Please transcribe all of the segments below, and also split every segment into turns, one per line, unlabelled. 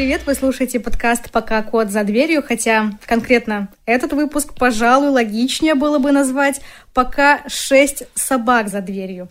Привет! Вы слушаете подкаст «Пока кот за дверью», хотя конкретно этот выпуск, пожалуй, логичнее было бы назвать «Пока шесть собак за дверью»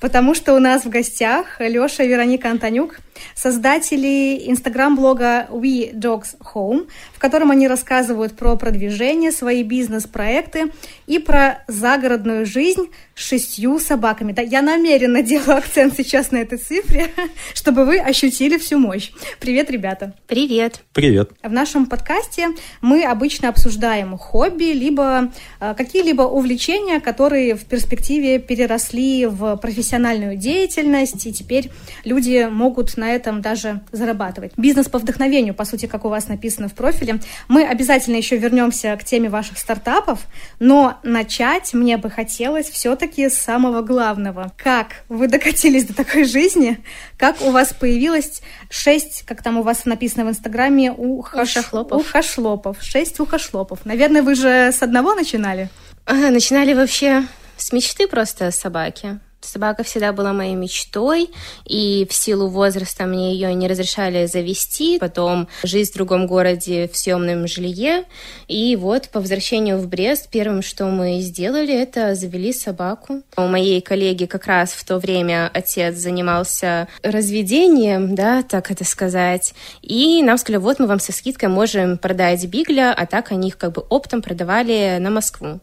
потому что у нас в гостях Леша и Вероника Антонюк, создатели инстаграм-блога We Dogs Home, в котором они рассказывают про продвижение, свои бизнес-проекты и про загородную жизнь с шестью собаками. Да, я намеренно делаю акцент сейчас на этой цифре, чтобы вы ощутили всю мощь. Привет, ребята!
Привет!
Привет!
В нашем подкасте мы обычно обсуждаем хобби, либо э, какие-либо увлечения, которые в перспективе переросли в профессиональную деятельность, и теперь люди могут на этом даже зарабатывать. Бизнес по вдохновению, по сути, как у вас написано в профиле. Мы обязательно еще вернемся к теме ваших стартапов, но начать мне бы хотелось все-таки с самого главного. Как вы докатились до такой жизни? Как у вас появилось шесть, как там у вас написано в Инстаграме,
ухошлопов?
Ухошлопов. Шесть ухошлопов. Наверное, вы же с одного начинали?
Начинали вообще с мечты просто собаки. Собака всегда была моей мечтой, и в силу возраста мне ее не разрешали завести. Потом жизнь в другом городе в съемном жилье. И вот по возвращению в Брест первым, что мы сделали, это завели собаку. У моей коллеги как раз в то время отец занимался разведением, да, так это сказать. И нам сказали, вот мы вам со скидкой можем продать бигля, а так они их как бы оптом продавали на Москву.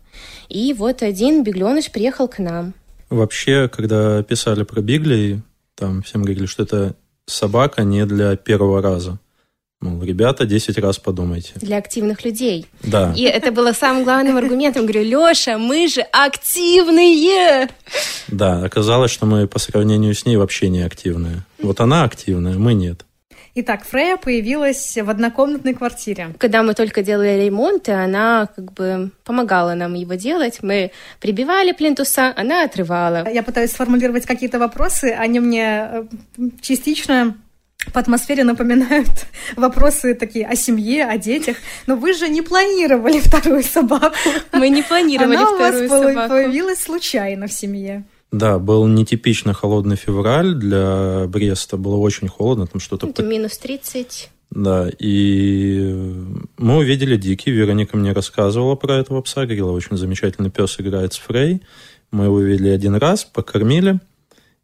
И вот один бегленыш приехал к нам.
Вообще, когда писали про Бигли, там всем говорили, что это собака не для первого раза. Мол, ребята, 10 раз подумайте.
Для активных людей.
Да.
И это было самым главным аргументом. Говорю, Леша, мы же активные!
Да, оказалось, что мы по сравнению с ней вообще не активные. Вот она активная, мы нет.
Итак, Фрея появилась в однокомнатной квартире.
Когда мы только делали ремонт, и она как бы помогала нам его делать. Мы прибивали плинтуса, она отрывала.
Я пытаюсь сформулировать какие-то вопросы, они мне э, частично по атмосфере напоминают вопросы такие о семье, о детях. Но вы же не планировали вторую собаку.
Мы не планировали
Она
вторую
у вас
собаку.
появилась случайно в семье.
Да, был нетипично холодный февраль для Бреста. Было очень холодно, там что-то...
Это минус 30.
Да, и мы увидели Дики. Вероника мне рассказывала про этого пса. Говорила, очень замечательный пес играет с Фрей. Мы его увидели один раз, покормили.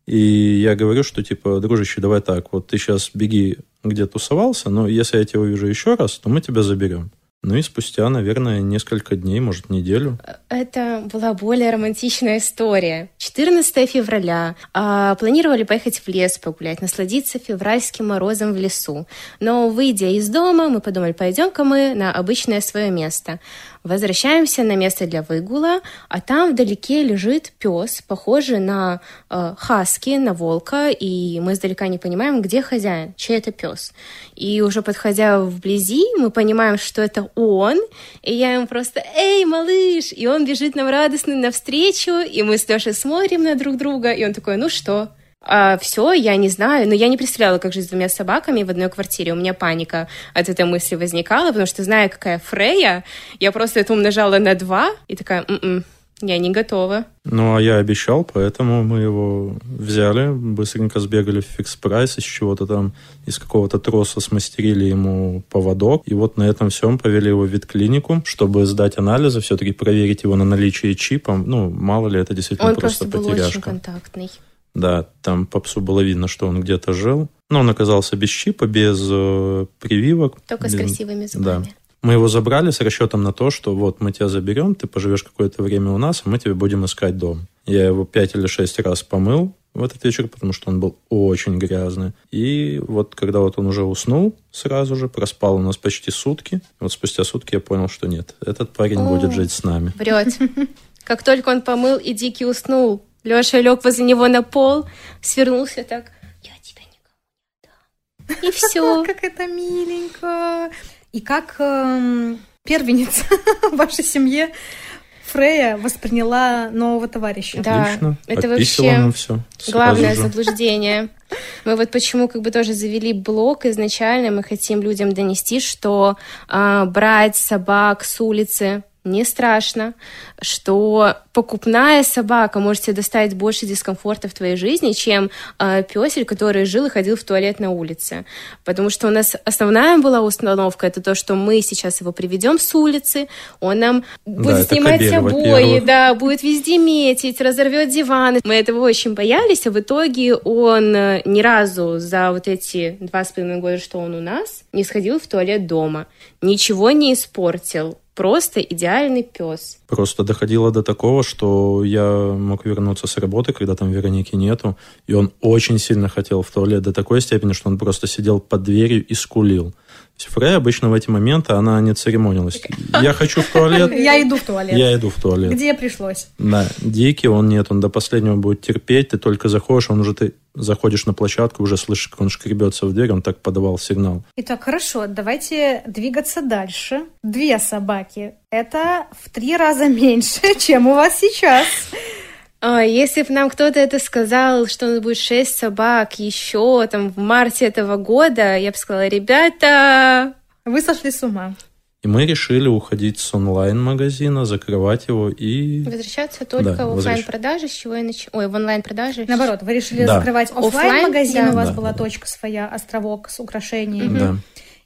И я говорю, что типа, дружище, давай так, вот ты сейчас беги, где тусовался, но если я тебя увижу еще раз, то мы тебя заберем. Ну и спустя, наверное, несколько дней, может, неделю.
Это была более романтичная история. 14 февраля. А, планировали поехать в лес погулять, насладиться февральским морозом в лесу. Но, выйдя из дома, мы подумали, пойдем-ка мы на обычное свое место. Возвращаемся на место для выгула, а там вдалеке лежит пес, похожий на э, хаски, на волка, и мы издалека не понимаем, где хозяин, чей это пес. И уже подходя вблизи, мы понимаем, что это он, и я ему просто «Эй, малыш!» И он бежит нам радостно навстречу, и мы с Лешей смотрим на друг друга, и он такой «Ну что?» А, все, я не знаю, но я не представляла, как жить с двумя собаками в одной квартире. У меня паника от этой мысли возникала, потому что, зная, какая Фрея, я просто это умножала на два и такая, м-м, я не готова.
Ну, а я обещал, поэтому мы его взяли, быстренько сбегали в фикс прайс, из чего-то там, из какого-то троса смастерили ему поводок, и вот на этом всем повели его в ветклинику, чтобы сдать анализы, все-таки проверить его на наличие чипа. Ну, мало ли, это действительно
Он
просто,
просто был
потеряшка.
очень контактный.
Да, там по псу было видно, что он где-то жил. Но он оказался без чипа, без э, прививок.
Только с
без-
красивыми
Да.
зубами.
Мы его забрали с расчетом на то, что вот мы тебя заберем, ты поживешь какое-то время у нас, а мы тебе будем искать дом. Я его пять или шесть раз помыл в этот вечер, потому что он был очень грязный. И вот когда вот он уже уснул сразу же, проспал у нас почти сутки, вот спустя сутки я понял, что нет, этот парень
О.
будет жить с нами.
Врет. Как только он помыл, и Дикий уснул, Леша лег возле него на пол, свернулся так. Я тебя никому не отдам. И все.
Как это миленько. И как эм, первенец в вашей семье Фрея восприняла нового товарища.
Да,
Отлично.
это вообще
нам все.
Главное заблуждение. Мы вот почему как бы тоже завели блог изначально, мы хотим людям донести, что а, брать собак с улицы не страшно, что покупная собака может тебе доставить больше дискомфорта в твоей жизни, чем э, песель, который жил и ходил в туалет на улице. Потому что у нас основная была установка, это то, что мы сейчас его приведем с улицы, он нам будет
Да,
снимать
кобель,
обои, да, будет везде метить, разорвет диваны. Мы этого очень боялись, а в итоге он э, ни разу за вот эти два с половиной года, что он у нас, не сходил в туалет дома, ничего не испортил. Просто идеальный пес.
Просто доходило до такого, что я мог вернуться с работы, когда там Вероники нету, и он очень сильно хотел в туалет до такой степени, что он просто сидел под дверью и скулил. То есть Фрей обычно в эти моменты, она не церемонилась. Я хочу в туалет,
Я иду в туалет.
я иду в туалет.
Где пришлось?
Да, дикий он нет, он до последнего будет терпеть, ты только заходишь, он уже ты заходишь на площадку, уже слышишь, как он шкребется в дверь, он так подавал сигнал.
Итак, хорошо, давайте двигаться дальше. Две собаки. Это в три раза меньше, чем у вас сейчас.
А, Если бы нам кто-то это сказал, что у нас будет шесть собак еще там в марте этого года, я бы сказала, ребята,
Вы сошли с ума.
И мы решили уходить с онлайн-магазина, закрывать его и...
возвращаться только
Да,
в оффлайн-продажи, с чего я нач... Ой, в онлайн-продажи.
Наоборот, вы решили
Да.
закрывать
Оффлайн,
офлайн магазин,
да.
у вас
Да,
была
да.
точка своя, островок с украшениями,
Да.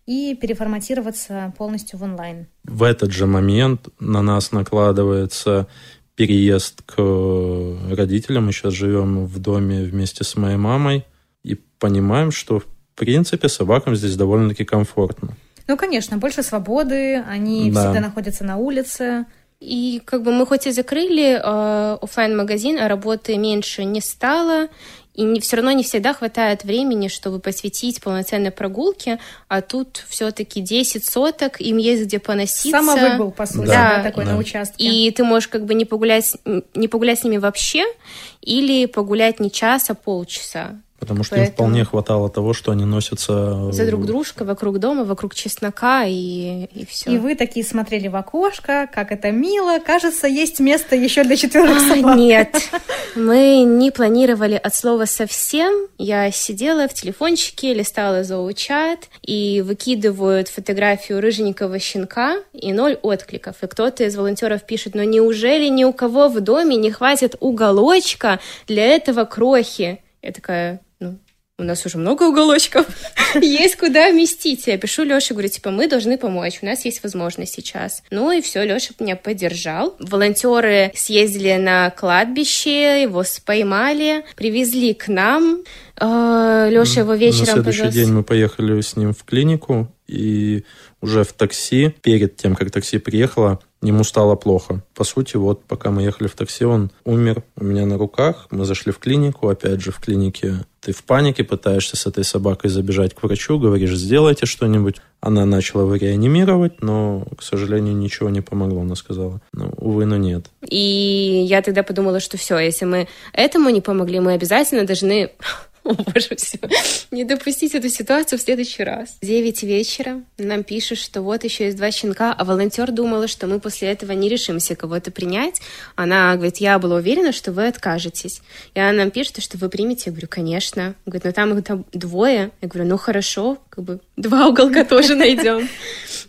и переформатироваться полностью в онлайн.
В этот же момент на нас накладывается переезд к родителям. Мы сейчас живем в доме вместе с моей мамой и понимаем, что в принципе собакам здесь довольно-таки комфортно.
Ну, конечно, больше свободы, они
Да.
всегда находятся на улице.
И как бы мы хоть и закрыли э, оффлайн магазин а работы меньше не стало, и не, все равно не всегда хватает времени, чтобы посвятить полноценной прогулке, а тут все-таки 10 соток, им есть где поноситься.
Самовыгул, по сути,
Да.
да, такой
Да.
на участке.
И ты можешь как бы не погулять, не погулять с ними вообще, или погулять не час, а полчаса.
Потому что им
Поэтому-
вполне хватало того, что они носятся...
За друг дружкой, вокруг дома, вокруг чеснока и, и все.
И вы такие смотрели в окошко, как это мило. Кажется, есть место еще для четверых собак.
Нет, мы не планировали от слова совсем. Я сидела в телефончике, листала зоочат, и выкидывают фотографию рыженького щенка, и ноль откликов. И кто-то из волонтеров пишет, но неужели ни у кого в доме не хватит уголочка для этого крохи? Я такая, у нас уже много уголочков, есть куда вместить. Я пишу Леше, говорю, типа, мы должны помочь, у нас есть возможность сейчас. Ну и все, Леша меня поддержал. Волонтеры съездили на кладбище, его поймали, привезли к нам. Леша его вечером
На следующий
повез.
день мы поехали с ним в клинику, и уже в такси, перед тем, как такси приехало, ему стало плохо. По сути, вот пока мы ехали в такси, он умер у меня на руках. Мы зашли в клинику, опять же, в клинике ты в панике пытаешься с этой собакой забежать к врачу, говоришь, сделайте что-нибудь. Она начала его реанимировать, но, к сожалению, ничего не помогло, она сказала. Ну, увы, но нет.
И я тогда подумала, что все, если мы этому не помогли, мы обязательно должны о, боже, все. Не допустить эту ситуацию в следующий раз. В 9 вечера нам пишут, что вот еще есть два щенка, а волонтер думала, что мы после этого не решимся кого-то принять. Она говорит, я была уверена, что вы откажетесь. И она нам пишет, что вы примете. Я говорю, конечно. Говорит, ну там их там двое. Я говорю, ну хорошо, как бы два уголка тоже найдем.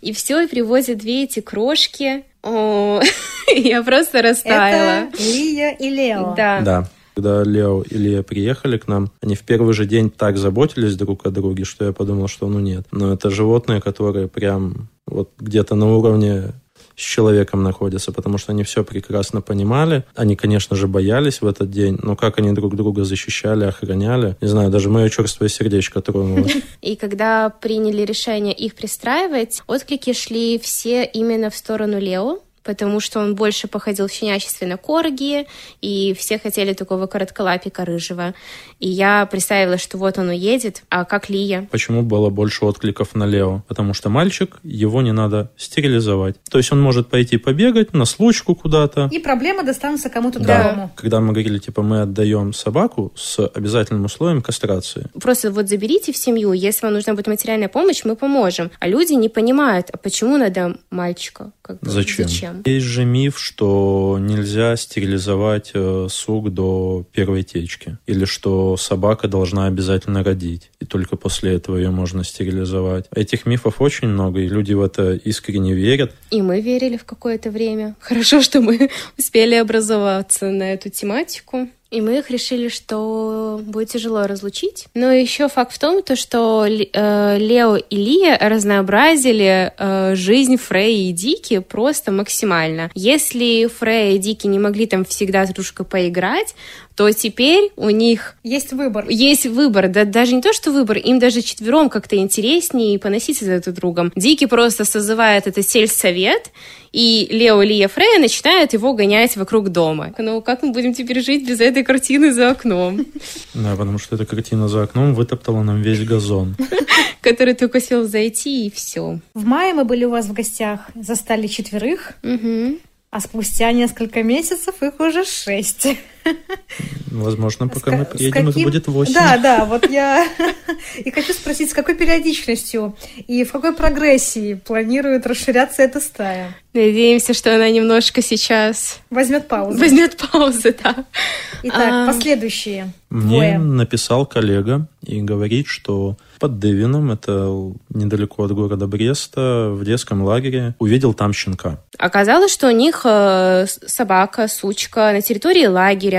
И все, и привозят две эти крошки. О, я просто растаяла.
Это Лия и Лео.
Да.
Да. Когда Лео и Лия приехали к нам, они в первый же день так заботились друг о друге, что я подумал, что ну нет. Но это животные, которые прям вот где-то на уровне с человеком находятся, потому что они все прекрасно понимали. Они, конечно же, боялись в этот день, но как они друг друга защищали, охраняли, не знаю, даже мое черствое сердечко тронуло.
И когда приняли решение их пристраивать, отклики шли все именно в сторону Лео, потому что он больше походил в щенячестве на корги, и все хотели такого коротколапика рыжего. И я представила, что вот он уедет, а как Лия?
Почему было больше откликов на Лео? Потому что мальчик, его не надо стерилизовать. То есть он может пойти побегать на случку куда-то,
И проблемы достанутся кому-то
Да.
другому.
Когда мы говорили, типа, мы отдаем собаку с обязательным условием кастрации.
Просто вот заберите в семью, если вам нужна будет материальная помощь, мы поможем. А люди не понимают, а почему надо мальчика? Как бы,
Зачем?
Зачем?
Есть же миф, что нельзя стерилизовать э, сук до первой течки. Или что собака должна обязательно родить. И только после этого ее можно стерилизовать. Этих мифов очень много, и люди в это искренне верят.
И мы верили в какое-то время. Хорошо, что мы успели образоваться на эту тематику. И мы их решили, что будет тяжело разлучить. Но еще факт в том, то, что э, Лео и Лия разнообразили э, жизнь Фрей и Дики просто максимально. Если Фрей и Дики не могли там всегда с дружкой поиграть, то теперь у них...
Есть выбор.
Есть выбор. Да, даже не то, что выбор, им даже четвером как-то интереснее поноситься за друг другом. Дики просто созывает это сельсовет, и Лео Лия Фрея начинают его гонять вокруг дома. Ну, как мы будем теперь жить без этой картины за окном?
Да, потому что эта картина за окном вытоптала нам весь газон.
Который только сел зайти, и все.
В мае мы были у вас в гостях, застали четверых. А спустя несколько месяцев их уже шесть.
Возможно, пока мы приедем, каким... их будет восемь.
Да, да, вот я и хочу спросить, с какой периодичностью и в какой прогрессии планирует расширяться эта стая?
Надеемся, что она немножко сейчас...
Возьмет паузу.
Возьмет паузу, да.
Итак, а... последующие.
Мне двое. написал коллега и говорит, что под Девином, это недалеко от города Бреста, в детском лагере, увидел там щенка.
Оказалось, что у них э, собака, сучка на территории лагеря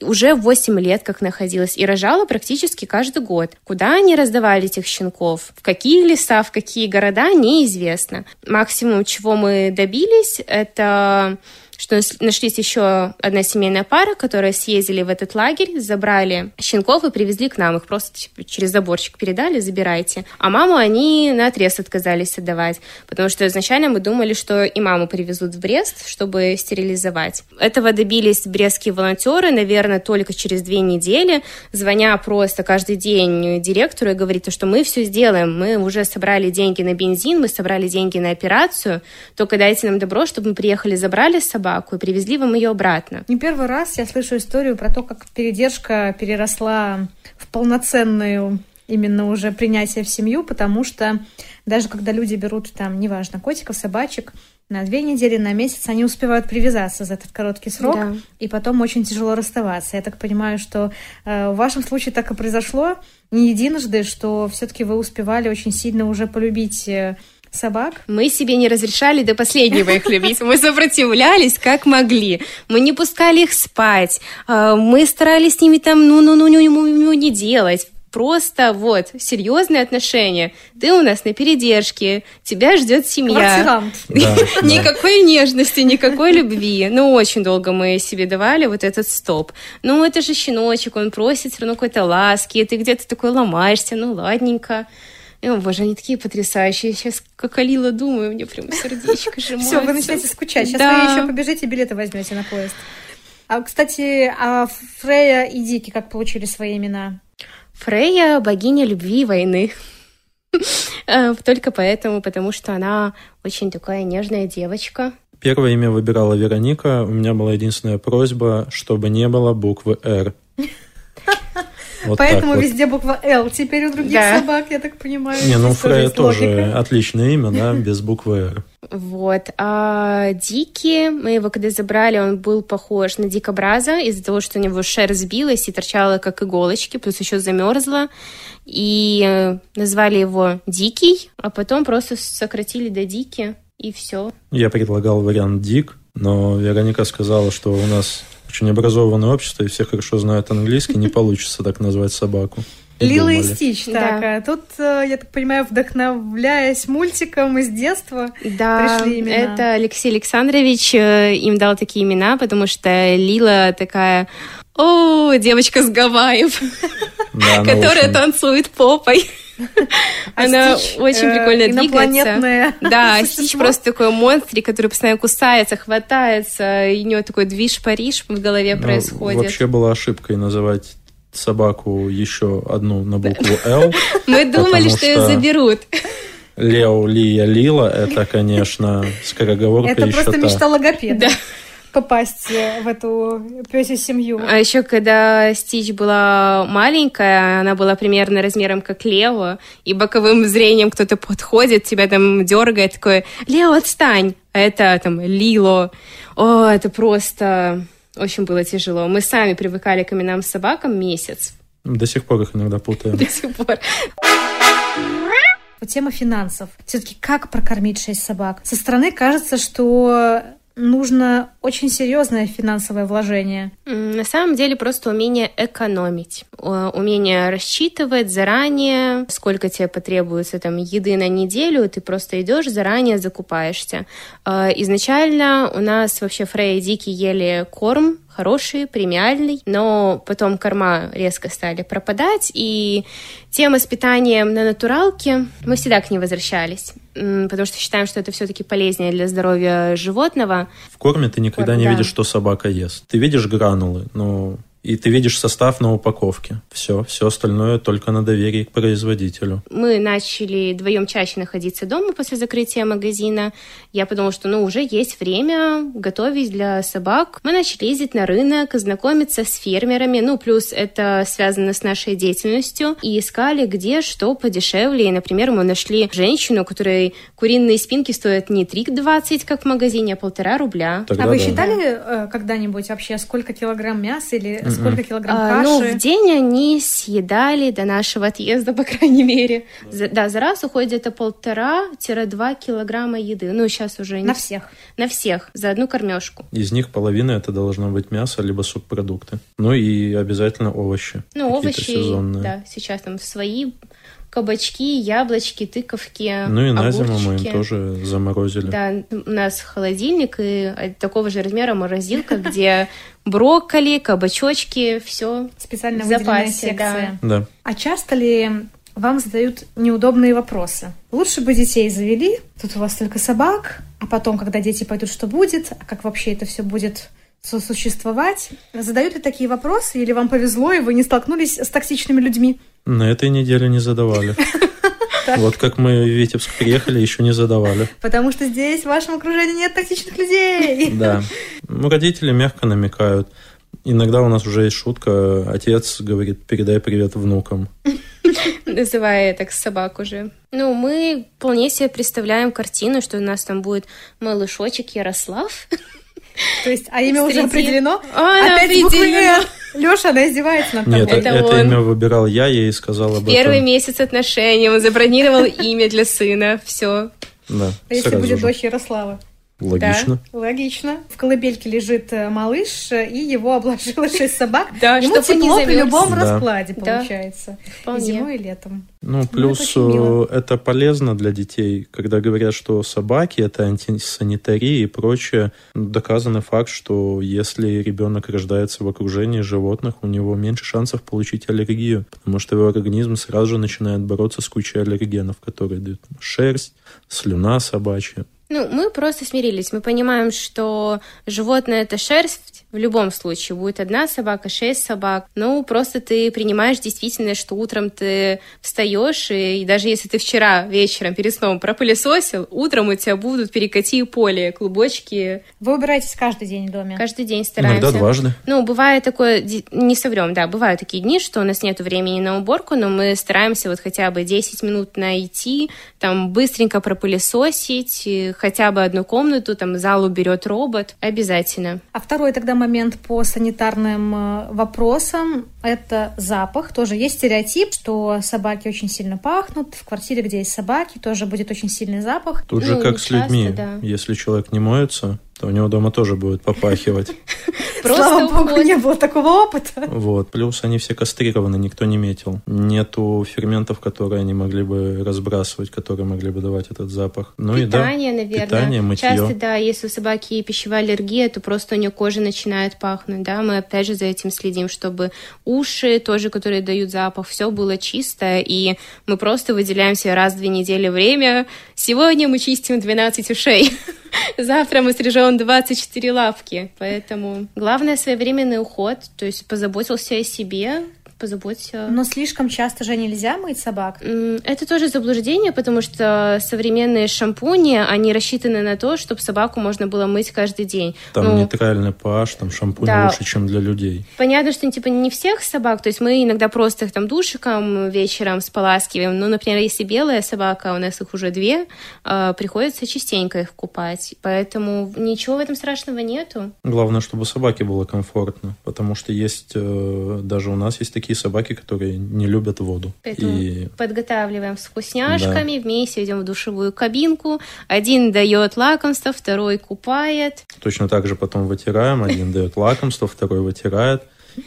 уже 8 лет как находилась и рожала практически каждый год. Куда они раздавали этих щенков? В какие леса, в какие города, неизвестно. Максимум, чего мы добились, это что нашлись еще одна семейная пара, которые съездили в этот лагерь, забрали щенков и привезли к нам. Их просто типа, через заборчик передали, забирайте. А маму они на отрез отказались отдавать, потому что изначально мы думали, что и маму привезут в Брест, чтобы стерилизовать. Этого добились брестские волонтеры, наверное, только через две недели, звоня просто каждый день директору и говорит, что мы все сделаем, мы уже собрали деньги на бензин, мы собрали деньги на операцию, только дайте нам добро, чтобы мы приехали, забрали с собой собаку и привезли вам ее обратно.
Не первый раз я слышу историю про то, как передержка переросла в полноценную именно уже принятие в семью, потому что даже когда люди берут там, неважно, котиков, собачек, на две недели, на месяц они успевают привязаться за этот короткий срок, да. и потом очень тяжело расставаться. Я так понимаю, что э, в вашем случае так и произошло не единожды, что все-таки вы успевали очень сильно уже полюбить э, собак?
Мы себе не разрешали до последнего их любить. Мы сопротивлялись как могли. Мы не пускали их спать. А, мы старались с ними там ну-ну-ну-ну не делать просто вот серьезные отношения. Ты у нас на передержке, тебя ждет семья.
Да,
никакой нежности, никакой любви. Ну, очень долго мы себе давали вот этот стоп. Ну, это же щеночек, он просит все равно какой-то ласки, ты где-то такой ломаешься, ну, ладненько. О, боже, они такие потрясающие. Сейчас, как Алила, думаю, мне прям сердечко сжимается.
Все, вы начинаете скучать. Сейчас да. вы еще побежите, билеты возьмете на поезд. А, кстати, а Фрея и Дики как получили свои имена?
Фрея – богиня любви и войны. Э, только поэтому, потому что она очень такая нежная девочка.
Первое имя выбирала Вероника. У меня была единственная просьба, чтобы не было буквы «Р».
Вот Поэтому везде буква «Л». Теперь у других да. собак, я так понимаю.
Не, ну Фрея тоже логика. отличное имя, да, без буквы «Р».
Вот. А Дики, мы его когда забрали, он был похож на дикобраза из-за того, что у него шерсть сбилась и торчала как иголочки, плюс еще замерзла. И э, назвали его Дикий, а потом просто сократили до Дики, и все.
Я предлагал вариант Дик, но Вероника сказала, что у нас очень образованное общество, и все хорошо знают английский, не получится так назвать собаку.
Лила и Стич, так. Да. А тут, э, я так понимаю, вдохновляясь мультиком из детства,
да,
пришли имена.
это Алексей Александрович э, им дал такие имена, потому что Лила такая, о, девочка с Гавайев, которая танцует попой. Она очень э, прикольно двигается. Да, Стич просто такой монстрик, который постоянно кусается, хватается, и у него такой движ-париж в голове ну, происходит.
Вообще была ошибкой называть собаку еще одну на букву «Л».
Мы думали, что ее заберут.
Лео, Лия, Лила, это, конечно, скороговорка
Это просто мечта логопеда. Попасть в эту пёсью семью.
А еще когда Стич была маленькая, она была примерно размером как Лео, и боковым зрением кто-то подходит, тебя там дергает, такой, Лео, отстань! а это там Лило. О, это просто очень было тяжело. Мы сами привыкали к именам собакам месяц.
До сих пор их иногда путаем.
До сих пор.
Тема финансов. Все-таки как прокормить шесть собак? Со стороны кажется, что нужно очень серьезное финансовое вложение.
На самом деле просто умение экономить, умение рассчитывать заранее, сколько тебе потребуется там еды на неделю, ты просто идешь заранее закупаешься. А, изначально у нас вообще Фрей и Дики ели корм хороший, премиальный, но потом корма резко стали пропадать, и тема с питанием на натуралке, мы всегда к ней возвращались, потому что считаем, что это все-таки полезнее для здоровья животного.
В корме ты никогда не да. видишь, что собака ест. Ты видишь гранулы, но и ты видишь состав на упаковке. Все, все остальное только на доверии к производителю.
Мы начали вдвоем чаще находиться дома после закрытия магазина. Я подумала, что ну уже есть время готовить для собак. Мы начали ездить на рынок, знакомиться с фермерами. Ну, плюс это связано с нашей деятельностью. И искали, где что подешевле. И, например, мы нашли женщину, у которой куриные спинки стоят не 3,20, как в магазине, а полтора рубля.
Тогда а вы да. считали э, когда-нибудь вообще, сколько килограмм мяса или Сколько килограмм а,
каши? Ну, в день они съедали до нашего отъезда, по крайней мере. За, да, за раз уходит где-то полтора-два килограмма еды. Ну, сейчас уже...
Не... На всех?
На всех, за одну кормежку.
Из них половина это должно быть мясо, либо субпродукты. Ну и обязательно овощи.
Ну, овощи, сезонные. да, сейчас там свои кабачки, яблочки, тыковки,
Ну и на зиму мы им тоже заморозили.
Да, у нас холодильник и такого же размера морозилка, где брокколи, кабачочки, все
специально в запасе.
Да. да.
А часто ли вам задают неудобные вопросы? Лучше бы детей завели, тут у вас только собак, а потом, когда дети пойдут, что будет, а как вообще это все будет сосуществовать? Задают ли такие вопросы, или вам повезло, и вы не столкнулись с токсичными людьми?
На этой неделе не задавали. Вот как мы в Витебск приехали, еще не задавали.
Потому что здесь в вашем окружении нет токсичных людей.
Да. Ну, родители мягко намекают. Иногда у нас уже есть шутка. Отец говорит, передай привет внукам.
Называя так собак уже. Ну, мы вполне себе представляем картину, что у нас там будет малышочек Ярослав.
То есть, а имя уже определено?
А, Опять определено.
Леша, она издевается над
тобой. Нет, это, это имя выбирал я, ей сказал об
Первый этом. месяц отношений, он забронировал имя для сына, все.
Да,
А если будет дочь Ярослава?
Логично.
Да, логично. В колыбельке лежит э, малыш, э, и его обложило шесть собак.
Да,
Ему тепло при любом раскладе, получается. И зимой, и летом.
Ну, плюс это, это полезно для детей, когда говорят, что собаки это антисанитария и прочее. Доказанный факт, что если ребенок рождается в окружении животных, у него меньше шансов получить аллергию, потому что его организм сразу же начинает бороться с кучей аллергенов, которые дают шерсть, слюна собачья.
Ну, мы просто смирились. Мы понимаем, что животное это шерсть, в любом случае будет одна собака, шесть собак. Ну, просто ты принимаешь действительно, что утром ты встаешь, и, и даже если ты вчера вечером перед сном пропылесосил, утром у тебя будут перекати поле, клубочки.
Вы убираетесь каждый день в доме?
Каждый день стараемся.
Иногда дважды.
Ну, бывает такое, не соврем, да, бывают такие дни, что у нас нет времени на уборку, но мы стараемся вот хотя бы 10 минут найти, там быстренько пропылесосить, хотя бы одну комнату, там зал уберет робот, обязательно.
А второй тогда момент по санитарным э, вопросам – это запах. Тоже есть стереотип, что собаки очень сильно пахнут. В квартире, где есть собаки, тоже будет очень сильный запах.
Тут же ну, как с людьми. Да. Если человек не моется, то у него дома тоже будет попахивать.
Слава богу, не было такого опыта.
Вот. Плюс они все кастрированы, никто не метил. Нету ферментов, которые они могли бы разбрасывать, которые могли бы давать этот запах.
Ну питание, и да, наверное. Питание, мытье. Часто, да, если у собаки пищевая аллергия, то просто у нее кожа начинает пахнуть, да. Мы опять же за этим следим, чтобы уши тоже, которые дают запах, все было чисто, и мы просто выделяем себе раз в две недели время. Сегодня мы чистим 12 ушей. Завтра мы стрижем 24 лапки. Поэтому главное своевременный уход, то есть позаботился о себе, позаботься.
Но слишком часто же нельзя мыть собак.
Это тоже заблуждение, потому что современные шампуни, они рассчитаны на то, чтобы собаку можно было мыть каждый день.
Там ну, нейтральный pH, там шампунь да. лучше, чем для людей.
Понятно, что типа не всех собак, то есть мы иногда просто их там душиком вечером споласкиваем. Ну, например, если белая собака, у нас их уже две, э, приходится частенько их купать. Поэтому ничего в этом страшного нету.
Главное, чтобы собаке было комфортно, потому что есть, э, даже у нас есть такие собаки, которые не любят воду.
Поэтому и... подготавливаем с вкусняшками, да. вместе идем в душевую кабинку, один дает лакомство, второй купает.
Точно так же потом вытираем, один дает лакомство, второй вытирает.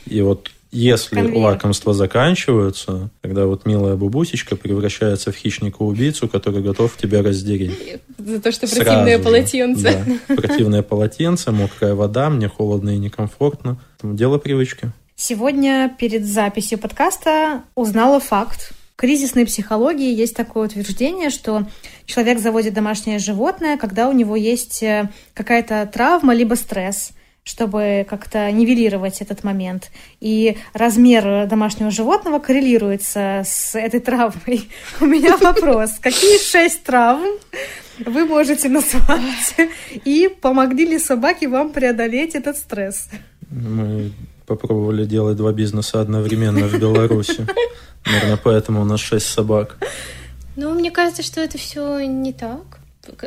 И вот если Конвейер. лакомства заканчиваются, тогда вот милая бабусечка превращается в хищника-убийцу, который готов тебя раздереть.
За то, что противное полотенце.
Да, противное полотенце, мокрая вода, мне холодно и некомфортно. Дело привычки.
Сегодня перед записью подкаста узнала факт. В кризисной психологии есть такое утверждение, что человек заводит домашнее животное, когда у него есть э, какая-то травма либо стресс чтобы как-то нивелировать этот момент. И размер домашнего животного коррелируется с этой травмой. У меня вопрос. Какие шесть травм вы можете назвать? И помогли ли собаки вам преодолеть этот стресс?
Мы попробовали делать два бизнеса одновременно в Беларуси. Наверное, поэтому у нас шесть собак.
Ну, мне кажется, что это все не так.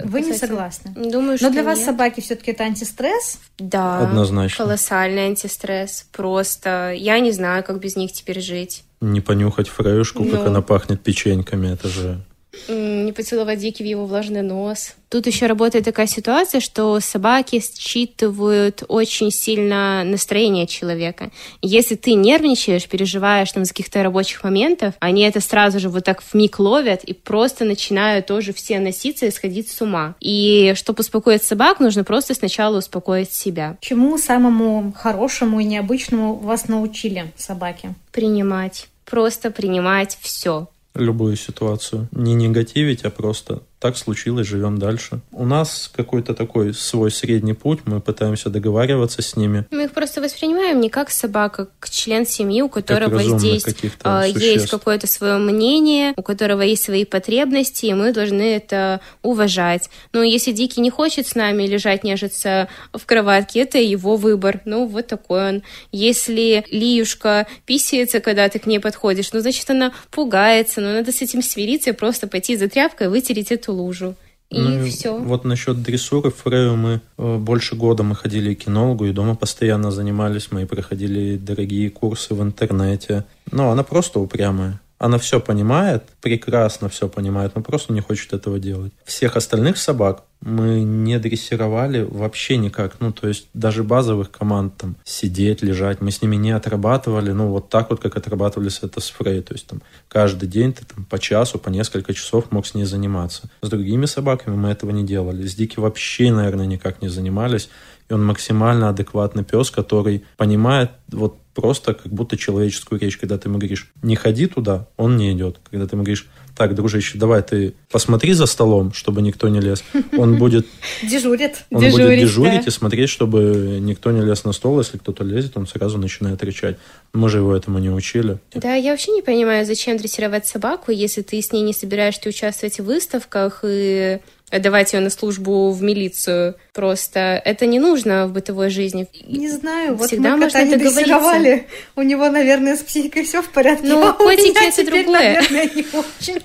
Вы не согласны?
Думаю, что
Но для вас
нет.
собаки все-таки это антистресс?
Да,
однозначно.
Колоссальный антистресс. Просто я не знаю, как без них теперь жить.
Не понюхать фреюшку, Но... как она пахнет печеньками, это же
не поцеловать Дики в его влажный нос. Тут еще работает такая ситуация, что собаки считывают очень сильно настроение человека. Если ты нервничаешь, переживаешь там за каких-то рабочих моментов, они это сразу же вот так в миг ловят и просто начинают тоже все носиться и сходить с ума. И чтобы успокоить собак, нужно просто сначала успокоить себя.
Чему самому хорошему и необычному вас научили собаки?
Принимать. Просто принимать все
любую ситуацию. Не негативить, а просто так случилось, живем дальше. У нас какой-то такой свой средний путь, мы пытаемся договариваться с ними.
Мы их просто воспринимаем не как собака, как член семьи, у которого здесь э, есть какое-то свое мнение, у которого есть свои потребности, и мы должны это уважать. Но если Дикий не хочет с нами лежать, нежиться в кроватке, это его выбор. Ну, вот такой он. Если Лиюшка писается, когда ты к ней подходишь, ну, значит, она пугается, но надо с этим смириться и просто пойти за тряпкой и вытереть эту эту лужу. И ну, все.
Вот насчет дрессуры Фрею мы э, больше года мы ходили к кинологу и дома постоянно занимались. Мы проходили дорогие курсы в интернете. Но она просто упрямая. Она все понимает, прекрасно все понимает, но просто не хочет этого делать. Всех остальных собак мы не дрессировали вообще никак. Ну, то есть даже базовых команд там сидеть, лежать, мы с ними не отрабатывали, ну, вот так вот, как отрабатывались это с Фрей. То есть там каждый день ты там по часу, по несколько часов мог с ней заниматься. С другими собаками мы этого не делали. С Дики вообще, наверное, никак не занимались. И он максимально адекватный пес, который понимает вот просто как будто человеческую речь. Когда ты ему говоришь, не ходи туда, он не идет. Когда ты ему говоришь, так, дружище, давай ты посмотри за столом, чтобы никто не лез. Он будет...
Дежурит.
Он дежурить, будет дежурить да. и смотреть, чтобы никто не лез на стол. Если кто-то лезет, он сразу начинает рычать. Мы же его этому не учили.
Да, я вообще не понимаю, зачем дрессировать собаку, если ты с ней не собираешься участвовать в выставках и отдавать ее на службу в милицию. Просто это не нужно в бытовой жизни.
Не знаю, вот Всегда мы можно договориться. У него, наверное, с психикой все в порядке.
Ну, а котики это другое. Наверное, не очень.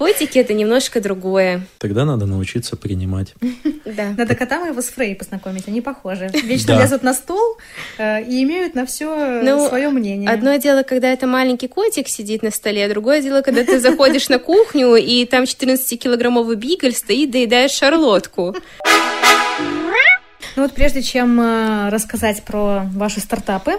Котики это немножко другое.
Тогда надо научиться принимать.
Да. Надо котам его с Фрей познакомить, они похожи. Вечно лезут на стол э, и имеют на все ну, свое мнение.
Одно дело, когда это маленький котик сидит на столе, а другое дело, когда ты заходишь на кухню, и там 14-килограммовый бигль стоит, доедает шарлотку.
Ну вот прежде чем э, рассказать про ваши стартапы,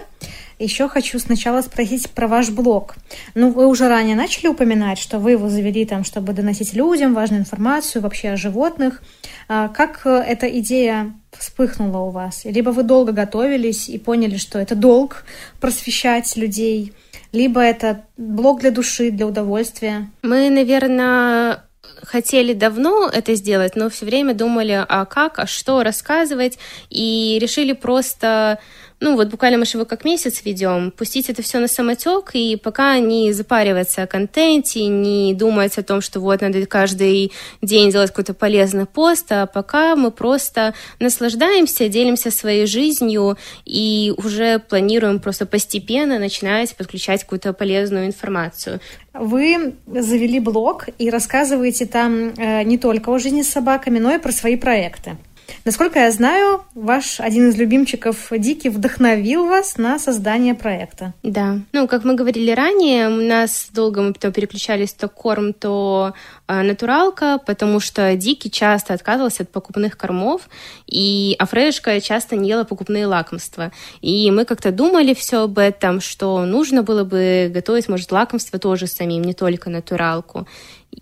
еще хочу сначала спросить про ваш блог. Ну, вы уже ранее начали упоминать, что вы его завели там, чтобы доносить людям важную информацию вообще о животных. А как э, эта идея вспыхнула у вас? Либо вы долго готовились и поняли, что это долг просвещать людей, либо это блог для души, для удовольствия?
Мы, наверное, хотели давно это сделать, но все время думали, а как, а что рассказывать, и решили просто ну вот буквально мы же его как месяц ведем, пустить это все на самотек и пока не запариваться о контенте, не думать о том, что вот надо каждый день делать какой-то полезный пост, а пока мы просто наслаждаемся, делимся своей жизнью и уже планируем просто постепенно начинать подключать какую-то полезную информацию.
Вы завели блог и рассказываете там э, не только о жизни с собаками, но и про свои проекты. Насколько я знаю, ваш один из любимчиков Дики вдохновил вас на создание проекта.
Да. Ну, как мы говорили ранее, у нас долго мы то переключались то корм, то э, натуралка, потому что Дики часто отказывался от покупных кормов, и Афрешка часто не ела покупные лакомства. И мы как-то думали все об этом, что нужно было бы готовить, может, лакомство тоже самим, не только натуралку.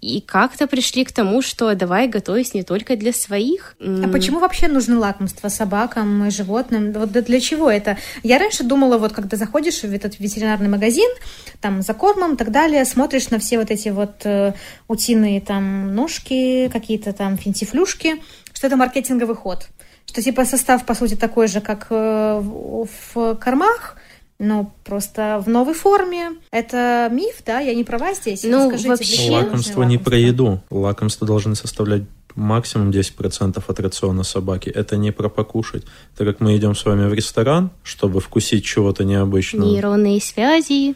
И как-то пришли к тому, что давай готовить не только для своих.
А почему вообще нужны лакомства собакам и животным? Вот для чего это? Я раньше думала, вот когда заходишь в этот ветеринарный магазин, там за кормом и так далее, смотришь на все вот эти вот э, утиные там ножки, какие-то там финтифлюшки, что это маркетинговый ход. Что типа состав, по сути, такой же, как э, в, в кормах, ну, просто в новой форме. Это миф, да? Я не права здесь?
Ну, Расскажите, вообще...
Лакомство не про еду. Лакомства должны составлять максимум 10% от рациона собаки. Это не про покушать. Так как мы идем с вами в ресторан, чтобы вкусить чего-то необычного.
Нейронные связи.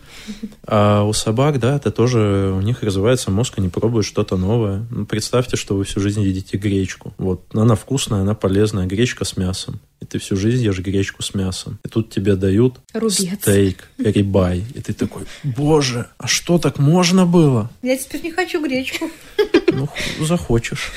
А у собак, да, это тоже, у них развивается мозг, они пробуют что-то новое. Ну, представьте, что вы всю жизнь едите гречку. Вот, она вкусная, она полезная, гречка с мясом. И ты всю жизнь ешь гречку с мясом. И тут тебе дают
Рубец.
стейк, рибай. И ты такой, боже, а что так можно было?
Я теперь не хочу гречку.
Ну, захочешь.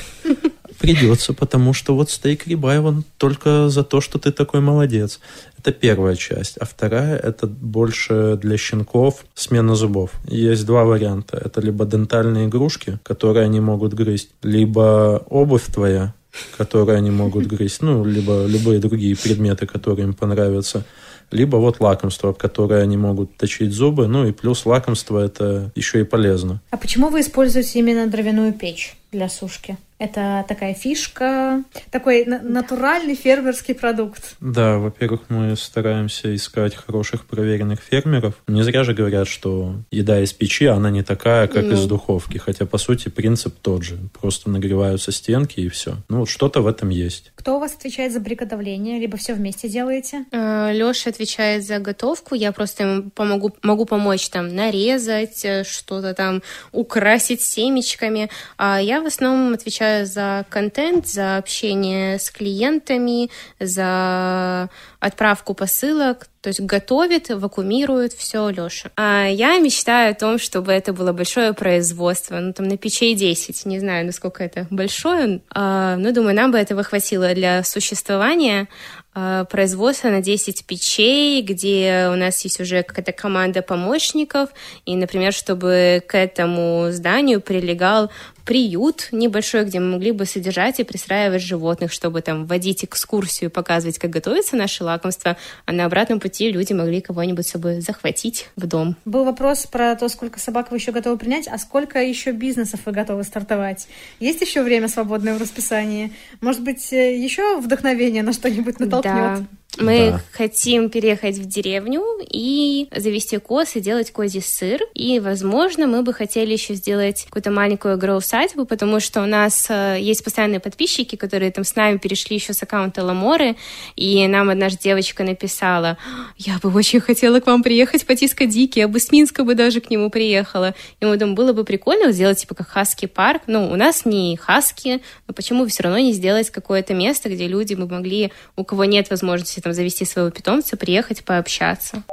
Придется, потому что вот стейк рибай, он только за то, что ты такой молодец. Это первая часть. А вторая, это больше для щенков смена зубов. Есть два варианта. Это либо дентальные игрушки, которые они могут грызть, либо обувь твоя, которые они могут грызть, ну, либо любые другие предметы, которые им понравятся либо вот лакомство, в которое они могут точить зубы, ну и плюс лакомство это еще и полезно.
А почему вы используете именно дровяную печь для сушки? Это такая фишка, такой натуральный фермерский продукт.
Да, во-первых, мы стараемся искать хороших проверенных фермеров. Не зря же говорят, что еда из печи, она не такая, как ну. из духовки. Хотя, по сути, принцип тот же. Просто нагреваются стенки и все. Ну, вот что-то в этом есть.
Кто у вас отвечает за приготовление? Либо все вместе делаете?
Э, Леша отвечает за готовку. Я просто ему помогу, могу помочь там нарезать, э, что-то там украсить семечками. А я в основном отвечаю отвечаю за контент, за общение с клиентами, за отправку посылок, то есть готовит, вакуумирует все Леша. А я мечтаю о том, чтобы это было большое производство, ну там на печей 10, не знаю, насколько это большое, а, но думаю, нам бы этого хватило для существования а, производство на 10 печей, где у нас есть уже какая-то команда помощников, и, например, чтобы к этому зданию прилегал приют небольшой, где мы могли бы содержать и пристраивать животных, чтобы там вводить экскурсию, показывать, как готовятся наши лакомства, а на обратном пути люди могли кого-нибудь с собой захватить в дом.
Был вопрос про то, сколько собак вы еще готовы принять, а сколько еще бизнесов вы готовы стартовать? Есть еще время свободное в расписании? Может быть, э, еще вдохновение на что-нибудь натолкнет? Да.
Мы да. хотим переехать в деревню и завести коз и делать козий сыр. И, возможно, мы бы хотели еще сделать какую-то маленькую гроу-садьбу, потому что у нас э, есть постоянные подписчики, которые там с нами перешли еще с аккаунта Ламоры, и нам одна же девочка написала, я бы очень хотела к вам приехать потискать дикий, я бы с Минска бы даже к нему приехала. И мы думаем, было бы прикольно сделать типа как хаски парк. Ну, у нас не хаски, но почему бы все равно не сделать какое-то место, где люди бы могли, у кого нет возможности там завести своего питомца, приехать пообщаться.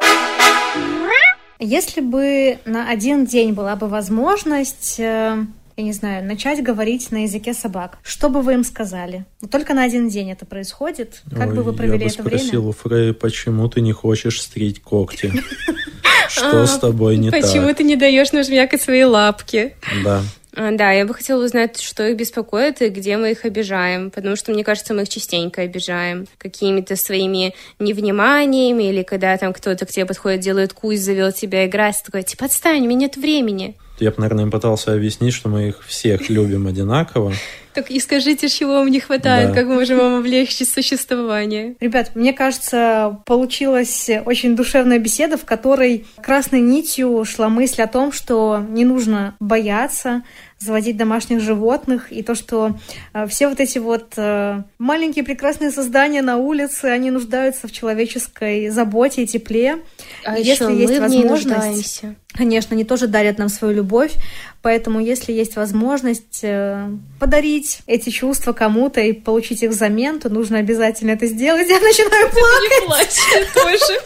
Если бы на один день была бы возможность, э, я не знаю, начать говорить на языке собак, что бы вы им сказали? Только на один день это происходит. Как Ой, бы вы провели это время?
Я бы спросил у Фрей, почему ты не хочешь стричь когти? Что с тобой не
так? Почему ты не даешь нажмякать свои лапки?
Да.
А, да, я бы хотела узнать, что их беспокоит и где мы их обижаем, потому что, мне кажется, мы их частенько обижаем какими-то своими невниманиями или когда там кто-то к тебе подходит, делает кусь, завел тебя играть, такой, типа, отстань, у меня нет времени.
Я бы, наверное, пытался объяснить, что мы их всех любим одинаково,
Так и скажите, чего вам не хватает,
Да.
как мы можем вам облегчить существование.
Ребят, мне кажется, получилась очень душевная беседа, в которой красной нитью шла мысль о том, что не нужно бояться заводить домашних животных, и то, что э, все вот эти вот э, маленькие прекрасные создания на улице, они нуждаются в человеческой заботе и тепле.
А
Если
еще
есть
мы в ней
возможность-
нуждаемся.
Конечно, они тоже дарят нам свою любовь, поэтому если есть возможность э, подарить эти чувства кому-то и получить их взамен, то нужно обязательно это сделать. Я начинаю плакать.
Не плачь тоже.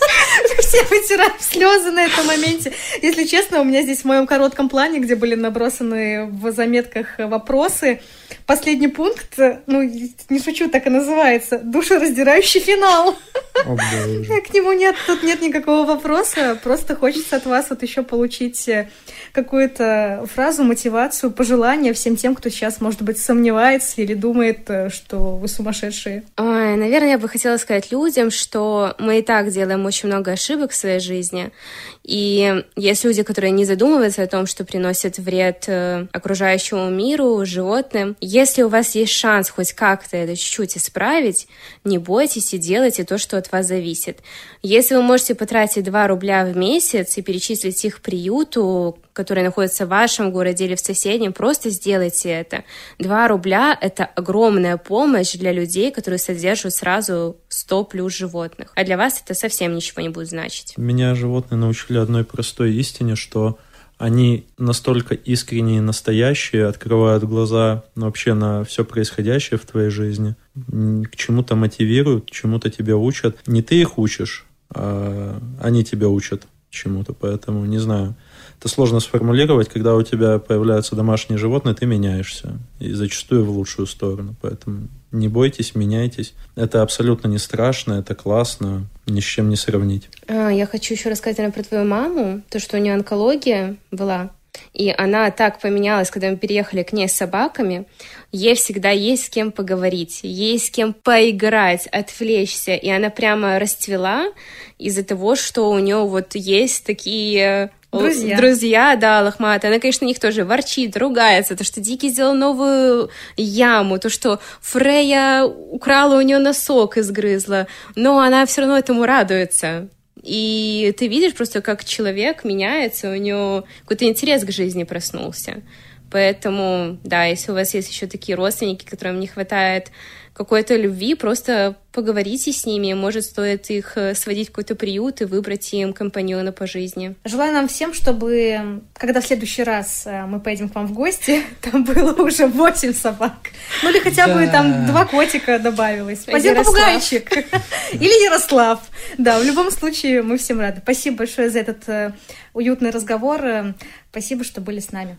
Все вытираем слезы на этом моменте. Если честно, у меня здесь в моем коротком плане, где были набросаны в заметках вопросы, последний пункт, ну, не шучу, так и называется, душераздирающий финал.
О.
К нему нет, тут нет никакого вопроса, просто хочется от вас вот еще получить э, какую-то фразу, мотивацию, пожелание всем тем, кто сейчас, может быть, сомневается или думает, э, что вы сумасшедшие.
Ой, наверное, я бы хотела сказать людям, что мы и так делаем очень много ошибок в своей жизни. И есть люди, которые не задумываются о том, что приносят вред э, окружающему миру, животным. Если у вас есть шанс хоть как-то это чуть-чуть исправить, не бойтесь и делайте то, что от вас зависит. Если вы можете потратить 2 рубля в месяц и перечислить их приюту, который находится в вашем городе или в соседнем, просто сделайте это. 2 рубля — это огромная помощь для людей, которые содержат сразу 100 плюс животных. А для вас это совсем ничего не будет значить.
Меня животные научили одной простой истине, что они настолько искренние и настоящие, открывают глаза вообще на все происходящее в твоей жизни, к чему-то мотивируют, чему-то тебя учат. Не ты их учишь, а они тебя учат чему-то, поэтому не знаю. Это сложно сформулировать, когда у тебя появляются домашние животные, ты меняешься, и зачастую в лучшую сторону, поэтому не бойтесь, меняйтесь. Это абсолютно не страшно, это классно, ни с чем не сравнить.
А, Я хочу еще рассказать наверное, про твою маму, то, что у нее онкология была. И она так поменялась, когда мы переехали к ней с собаками. Ей всегда есть с кем поговорить, есть с кем поиграть, отвлечься. И она прямо расцвела из-за того, что у нее вот есть такие л-
Друзья.
друзья, да, лохматые. Она, конечно, на них тоже ворчит, ругается. То, что Дикий сделал новую яму, то, что Фрея украла у нее носок и сгрызла. Но она все равно этому радуется. И ты видишь просто, как человек меняется, у него какой-то интерес к жизни проснулся. Поэтому, да, если у вас есть еще такие родственники, которым не хватает какой-то любви, просто поговорите с ними, может, стоит их э, сводить в какой-то приют и выбрать им компаньона по жизни.
Желаю нам всем, чтобы, когда в следующий раз э, мы поедем к вам в гости, там было уже 8 собак. Ну или хотя бы
Да.
там два котика добавилось. Один попугайчик. Или Ярослав. Да, в любом случае мы всем рады. Спасибо большое за этот э, уютный разговор. Спасибо, что были с нами.